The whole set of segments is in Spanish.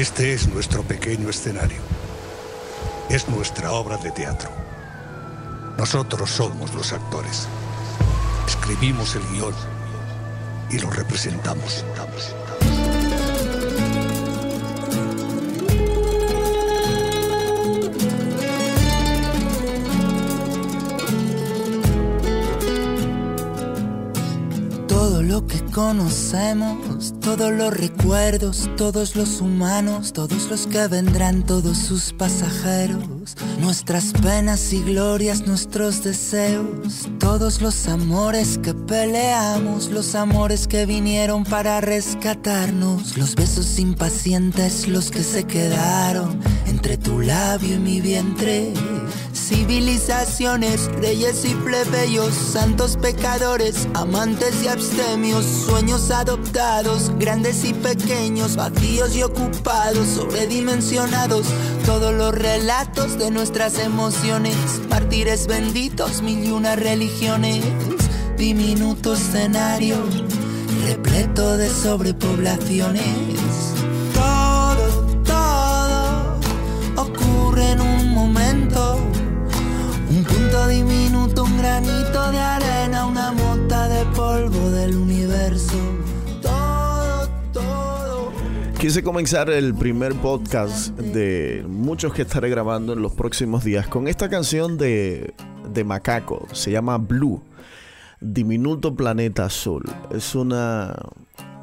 Este es nuestro pequeño escenario. Es nuestra obra de teatro. Nosotros somos los actores. Escribimos el guion y lo representamos. Todo lo que conocemos, todos los recuerdos, todos los humanos, todos los que vendrán, todos sus pasajeros, nuestras penas y glorias, nuestros deseos, todos los amores que peleamos, los amores que vinieron para rescatarnos, los besos impacientes, los que se quedaron entre tu labio y mi vientre. Civilizaciones, reyes y plebeyos, santos pecadores, amantes y abstemios, sueños adoptados, grandes y pequeños, vacíos y ocupados, sobredimensionados, todos los relatos de nuestras emociones, mártires benditos, mil y una religiones, diminuto escenario, repleto de sobrepoblaciones. Quise comenzar el primer podcast de muchos que estaré grabando en los próximos días con esta canción de, de Macaco. Se llama Blue, Diminuto Planeta Azul. Es una,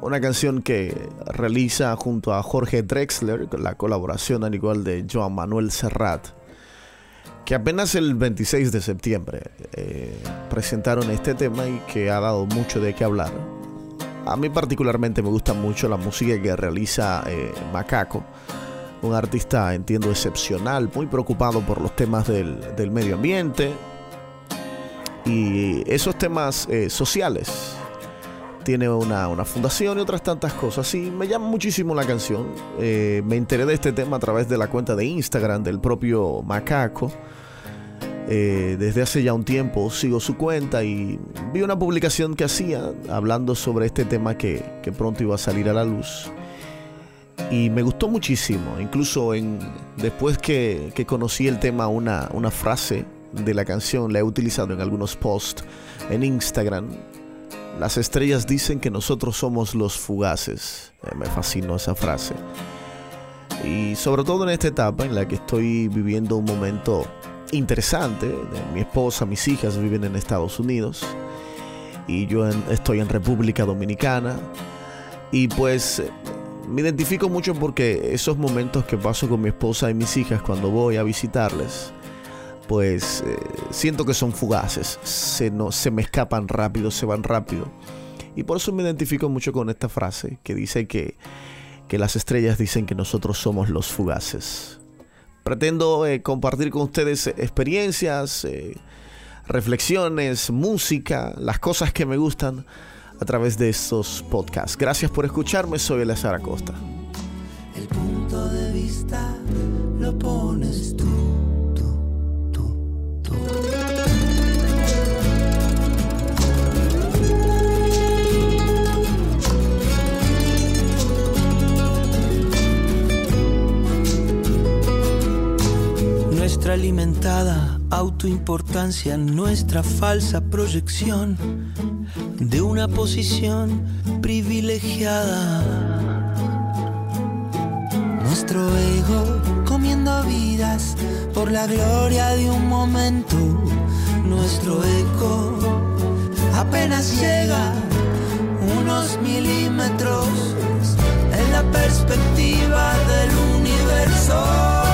una canción que realiza junto a Jorge Drexler, la colaboración al igual de Joan Manuel Serrat que apenas el 26 de septiembre eh, presentaron este tema y que ha dado mucho de qué hablar. A mí particularmente me gusta mucho la música que realiza eh, Macaco, un artista entiendo excepcional, muy preocupado por los temas del, del medio ambiente y esos temas eh, sociales. Tiene una, una, fundación y otras tantas cosas. Y me llama muchísimo la canción. Eh, me enteré de este tema a través de la cuenta de Instagram del propio Macaco. Eh, desde hace ya un tiempo sigo su cuenta y vi una publicación que hacía hablando sobre este tema que, que pronto iba a salir a la luz. Y me gustó muchísimo. Incluso en, después que, que conocí el tema, una, una frase de la canción la he utilizado en algunos posts en Instagram. Las estrellas dicen que nosotros somos los fugaces. Eh, me fascinó esa frase. Y sobre todo en esta etapa en la que estoy viviendo un momento interesante. Mi esposa, mis hijas viven en Estados Unidos y yo en, estoy en República Dominicana. Y pues me identifico mucho porque esos momentos que paso con mi esposa y mis hijas cuando voy a visitarles, pues eh, siento que son fugaces, se, no, se me escapan rápido, se van rápido. Y por eso me identifico mucho con esta frase que dice que, que las estrellas dicen que nosotros somos los fugaces. Pretendo eh, compartir con ustedes experiencias, eh, reflexiones, música, las cosas que me gustan a través de estos podcasts. Gracias por escucharme, soy Eleazar Acosta. El punto de vista lo pones tú. Nuestra alimentada autoimportancia, nuestra falsa proyección de una posición privilegiada. Nuestro ego comiendo vidas por la gloria de un momento. Nuestro eco apenas llega unos milímetros en la perspectiva del universo.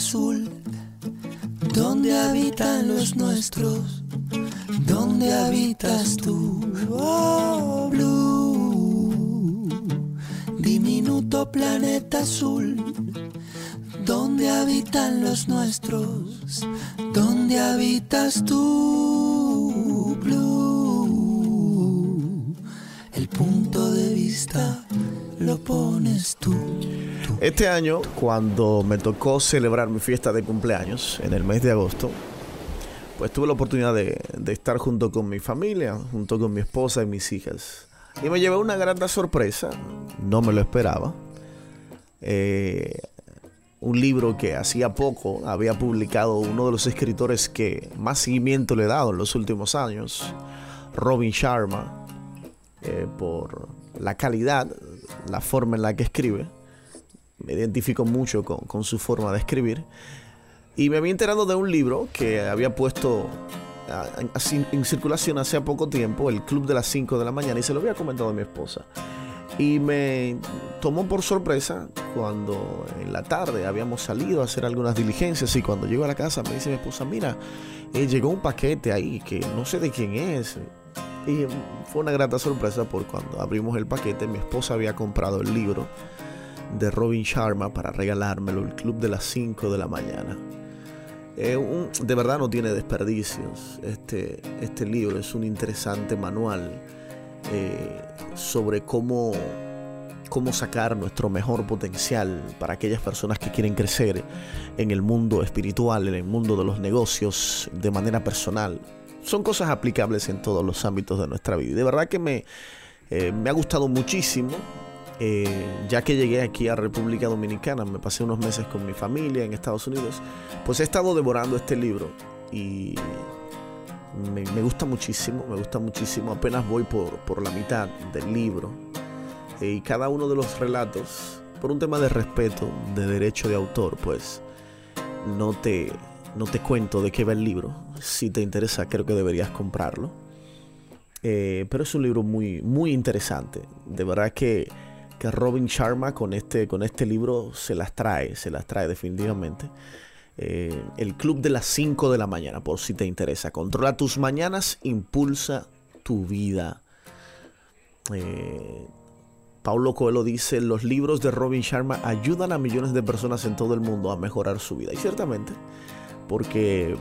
Azul, donde habitan los nuestros. ¿Dónde habitas tú? Oh, blue, diminuto planeta azul. ¿Dónde habitan los nuestros? ¿Dónde habitas tú, blue? Lo pones tú. Este año, cuando me tocó celebrar mi fiesta de cumpleaños en el mes de agosto, pues tuve la oportunidad de, estar junto con mi familia, junto con mi esposa y mis hijas. Y me llevé una gran sorpresa, no me lo esperaba. Eh, un libro que hacía poco había publicado uno de los escritores que más seguimiento le he dado en los últimos años, Robin Sharma, eh, por la calidad, la forma en la que escribe. Me identifico mucho con, su forma de escribir. Y me había enterado de un libro que había puesto en circulación hace poco tiempo, el Club de las 5 de la mañana, y se lo había comentado a mi esposa. Y me tomó por sorpresa cuando en la tarde habíamos salido a hacer algunas diligencias y cuando llego a la casa me dice mi esposa, mira, eh, llegó un paquete ahí que no sé de quién es. Y fue una grata sorpresa porque cuando abrimos el paquete mi esposa había comprado el libro de Robin Sharma para regalármelo, el club de las 5 de la mañana. de verdad no tiene desperdicios. Este, este libro es un interesante manual eh, sobre cómo, cómo sacar nuestro mejor potencial para aquellas personas que quieren crecer en el mundo espiritual, en el mundo de los negocios, de manera personal. Son cosas aplicables en todos los ámbitos de nuestra vida. De verdad que me, eh, me ha gustado muchísimo. Eh, ya que llegué aquí a República Dominicana, me pasé unos meses con mi familia en Estados Unidos, pues he estado devorando este libro y me, gusta muchísimo, me gusta muchísimo. Apenas voy por, la mitad del libro. Eh, y cada uno de los relatos, por un tema de respeto, de derecho de autor, pues no te, no te cuento de qué va el libro. Si te interesa, creo que deberías comprarlo. Eh, pero es un libro muy, muy interesante. De verdad que, que Robin Sharma con este, con este libro se las trae, se las trae definitivamente. Eh, el club de las 5 de la mañana, por si te interesa. Controla tus mañanas, impulsa tu vida. Eh, Paulo Coelho dice, los libros de Robin Sharma ayudan a millones de personas en todo el mundo a mejorar su vida. Y ciertamente, porque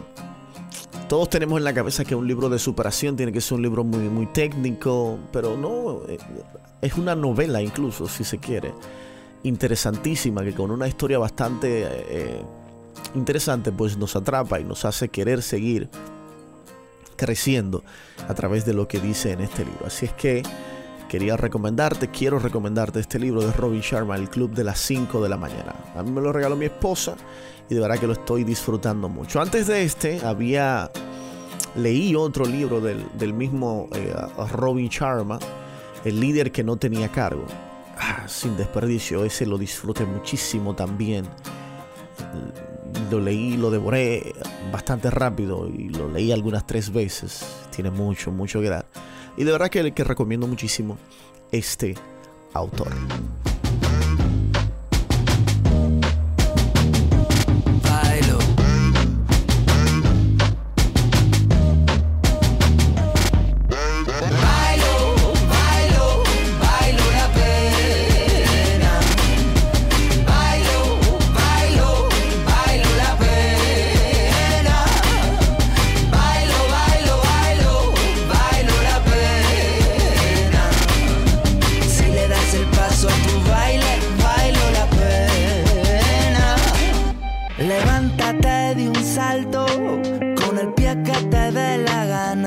todos tenemos en la cabeza que un libro de superación tiene que ser un libro muy, muy técnico, pero no, eh, es una novela incluso, si se quiere, interesantísima, que con una historia bastante interesante, pues nos atrapa y nos hace querer seguir creciendo a través de lo que dice en este libro. Así es que quería recomendarte, quiero recomendarte este libro de Robin Sharma, El Club de las 5 de la mañana. A mí me lo regaló mi esposa y de verdad que lo estoy disfrutando mucho. Antes de este había leí otro libro del, mismo eh, Robin Sharma, El líder que no tenía cargo. Ah, sin desperdicio, ese lo disfruté muchísimo también lo leí, lo devoré bastante rápido y lo leí algunas tres veces. Tiene mucho, mucho que dar. Y de verdad que, que recomiendo muchísimo este autor.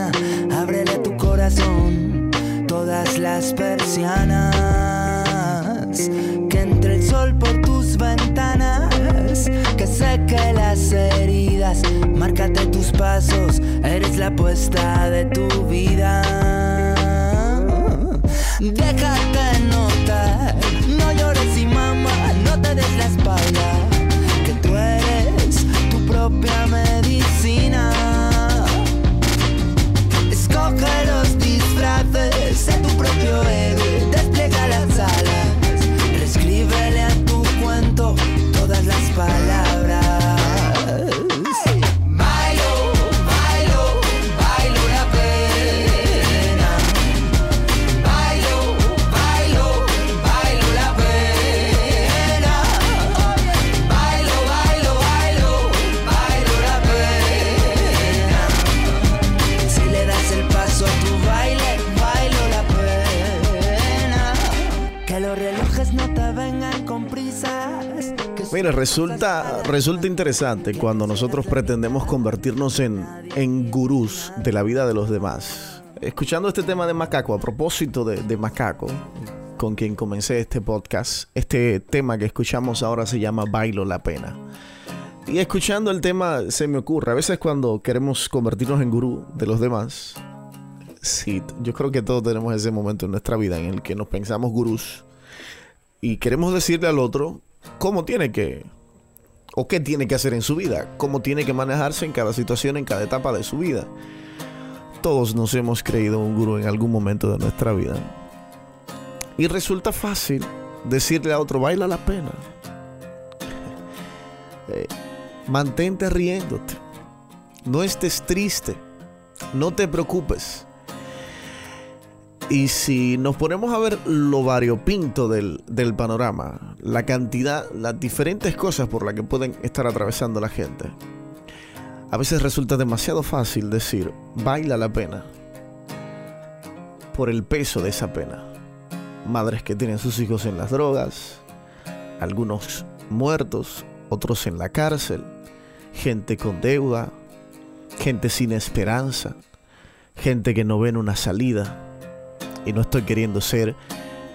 mañana. Ábrele tu corazón todas las persianas. Que entre el sol por tus ventanas. Que seque las heridas. Márcate tus pasos. Eres la apuesta de tu vida. Déjate notar. No llores y mamá. No te des la espalda. Resulta, resulta interesante cuando nosotros pretendemos convertirnos en, en gurús de la vida de los demás. Escuchando este tema de Macaco, a propósito de, de Macaco, con quien comencé este podcast, este tema que escuchamos ahora se llama Bailo la Pena. Y escuchando el tema se me ocurre, a veces cuando queremos convertirnos en gurú de los demás, sí, yo creo que todos tenemos ese momento en nuestra vida en el que nos pensamos gurús y queremos decirle al otro cómo tiene que o qué tiene que hacer en su vida, cómo tiene que manejarse en cada situación, en cada etapa de su vida. Todos nos hemos creído un gurú en algún momento de nuestra vida. Y resulta fácil decirle a otro, baila la pena. Eh, mantente riéndote. No estés triste. No te preocupes. Y si nos ponemos a ver lo variopinto del, del, panorama, la cantidad, las diferentes cosas por las que pueden estar atravesando la gente, a veces resulta demasiado fácil decir, baila la pena, por el peso de esa pena. Madres que tienen sus hijos en las drogas, algunos muertos, otros en la cárcel, gente con deuda, gente sin esperanza, gente que no ven una salida y no estoy queriendo ser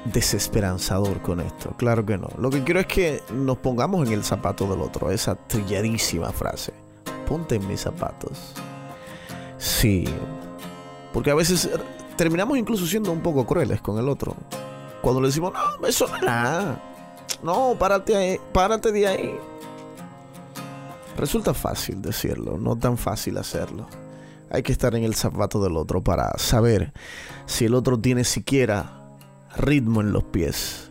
desesperanzador con esto. Claro que no. Lo que quiero es que nos pongamos en el zapato del otro. Esa trilladísima frase. Ponte en mis zapatos. Sí. Porque a veces terminamos incluso siendo un poco crueles con el otro. Cuando le decimos, no, eso no nada. No, párate ahí, párate de ahí. Resulta fácil decirlo, no tan fácil hacerlo. Hay que estar en el zapato del otro para saber si el otro tiene siquiera ritmo en los pies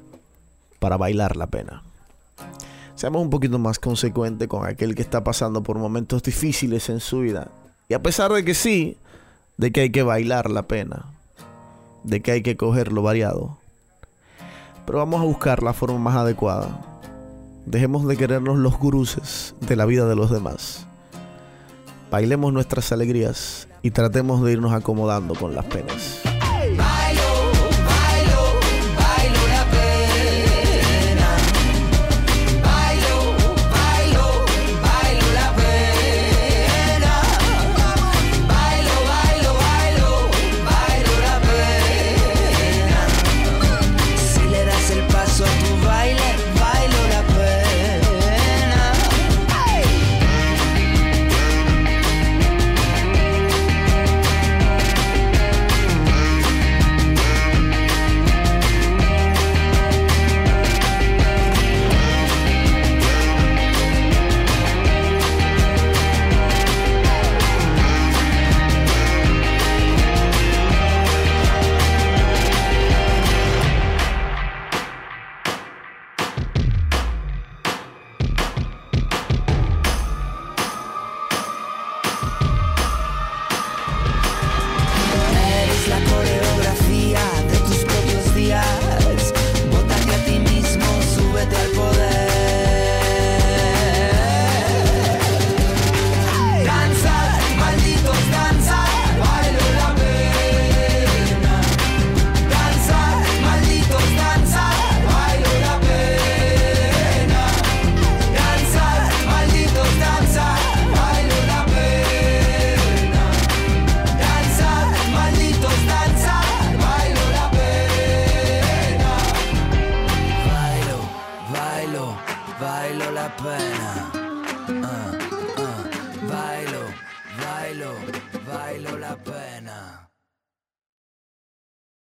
para bailar la pena. Seamos un poquito más consecuentes con aquel que está pasando por momentos difíciles en su vida. Y a pesar de que sí, de que hay que bailar la pena, de que hay que cogerlo variado. Pero vamos a buscar la forma más adecuada. Dejemos de querernos los guruses de la vida de los demás bailemos nuestras alegrías y tratemos de irnos acomodando con las penas.